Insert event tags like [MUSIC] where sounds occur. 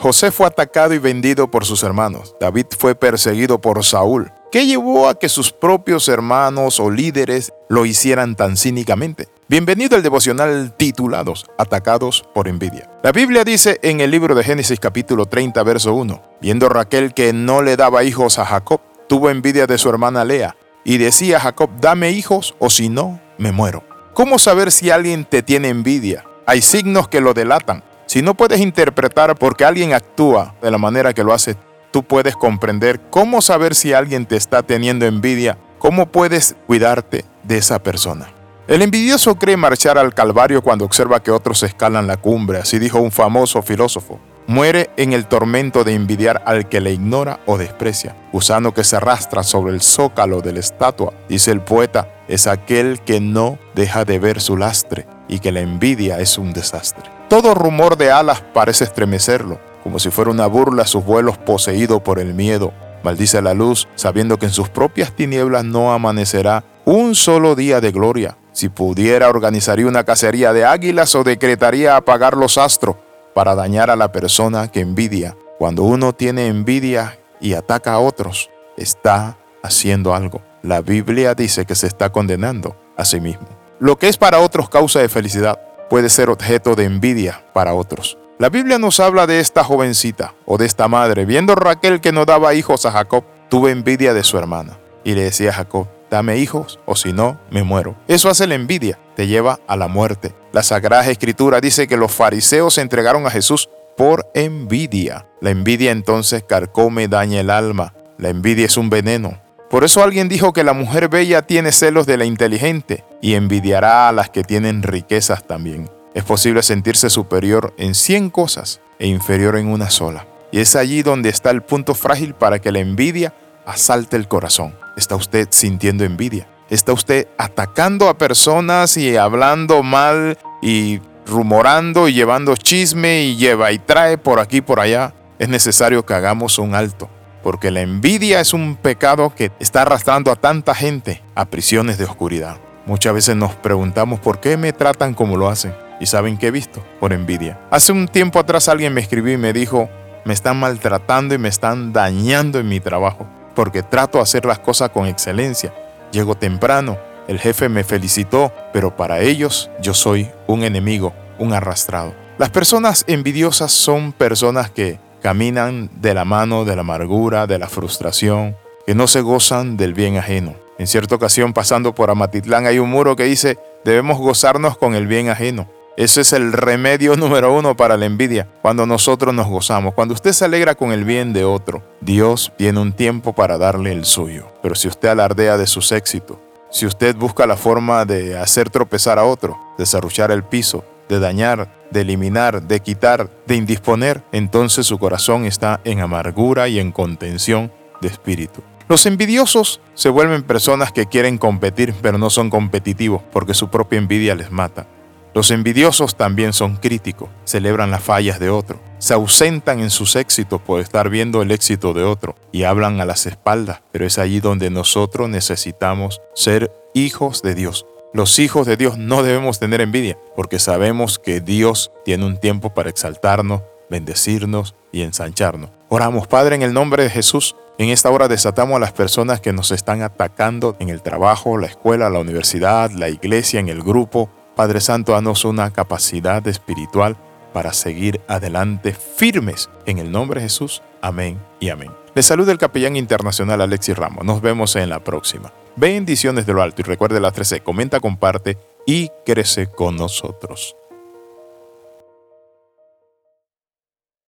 José fue atacado y vendido por sus hermanos. David fue perseguido por Saúl. ¿Qué llevó a que sus propios hermanos o líderes lo hicieran tan cínicamente? Bienvenido al devocional titulados Atacados por envidia. La Biblia dice en el libro de Génesis capítulo 30 verso 1, viendo Raquel que no le daba hijos a Jacob, tuvo envidia de su hermana Lea y decía a Jacob, dame hijos o si no, me muero. ¿Cómo saber si alguien te tiene envidia? Hay signos que lo delatan. Si no puedes interpretar por qué alguien actúa de la manera que lo hace, tú puedes comprender cómo saber si alguien te está teniendo envidia, cómo puedes cuidarte de esa persona. El envidioso cree marchar al Calvario cuando observa que otros escalan la cumbre, así dijo un famoso filósofo. Muere en el tormento de envidiar al que le ignora o desprecia. Gusano que se arrastra sobre el zócalo de la estatua, dice el poeta, es aquel que no deja de ver su lastre y que la envidia es un desastre. Todo rumor de alas parece estremecerlo, como si fuera una burla sus vuelos poseídos por el miedo. Maldice la luz, sabiendo que en sus propias tinieblas no amanecerá un solo día de gloria. Si pudiera, organizaría una cacería de águilas o decretaría apagar los astros para dañar a la persona que envidia. Cuando uno tiene envidia y ataca a otros, está haciendo algo. La Biblia dice que se está condenando a sí mismo. Lo que es para otros causa de felicidad puede ser objeto de envidia para otros. La Biblia nos habla de esta jovencita o de esta madre. Viendo Raquel que no daba hijos a Jacob, tuvo envidia de su hermana. Y le decía a Jacob, dame hijos o si no, me muero. Eso hace la envidia, te lleva a la muerte. La Sagrada Escritura dice que los fariseos se entregaron a Jesús por envidia. La envidia entonces carcome, daña el alma. La envidia es un veneno. Por eso alguien dijo que la mujer bella tiene celos de la inteligente y envidiará a las que tienen riquezas también. Es posible sentirse superior en 100 cosas e inferior en una sola. Y es allí donde está el punto frágil para que la envidia asalte el corazón. ¿Está usted sintiendo envidia? ¿Está usted atacando a personas y hablando mal y rumorando y llevando chisme y lleva y trae por aquí y por allá? Es necesario que hagamos un alto, porque la envidia es un pecado que está arrastrando a tanta gente a prisiones de oscuridad. Muchas veces nos preguntamos por qué me tratan como lo hacen. ¿Y saben qué he visto? Por envidia. Hace un tiempo atrás alguien me escribió y me dijo, me están maltratando y me están dañando en mi trabajo, porque trato de hacer las cosas con excelencia. Llego temprano, el jefe me felicitó, pero para ellos yo soy un enemigo, un arrastrado. Las personas envidiosas son personas que caminan de la mano de la amargura, de la frustración, que no se gozan del bien ajeno. En cierta ocasión, pasando por Amatitlán, hay un muro que dice, debemos gozarnos con el bien ajeno. Ese es el remedio [LAUGHS] número uno para la envidia, cuando nosotros nos gozamos. Cuando usted se alegra con el bien de otro, Dios tiene un tiempo para darle el suyo. Pero si usted alardea de sus éxitos, si usted busca la forma de hacer tropezar a otro, de desarrollar el piso, de dañar, de eliminar, de quitar, de indisponer, entonces su corazón está en amargura y en contención de espíritu. Los envidiosos se vuelven personas que quieren competir pero no son competitivos porque su propia envidia les mata. Los envidiosos también son críticos, celebran las fallas de otro, se ausentan en sus éxitos por estar viendo el éxito de otro y hablan a las espaldas, pero es allí donde nosotros necesitamos ser hijos de Dios. Los hijos de Dios no debemos tener envidia, porque sabemos que Dios tiene un tiempo para exaltarnos, bendecirnos y ensancharnos. Oramos, Padre, en el nombre de Jesús. En esta hora desatamos a las personas que nos están atacando en el trabajo, la escuela, la universidad, la iglesia, en el grupo, Padre Santo, danos una capacidad espiritual para seguir adelante firmes. En el nombre de Jesús, amén y amén. Les saluda el capellán internacional Alexis Ramos. Nos vemos en la próxima. Bendiciones de lo alto y recuerde las 13. Comenta, comparte y crece con nosotros.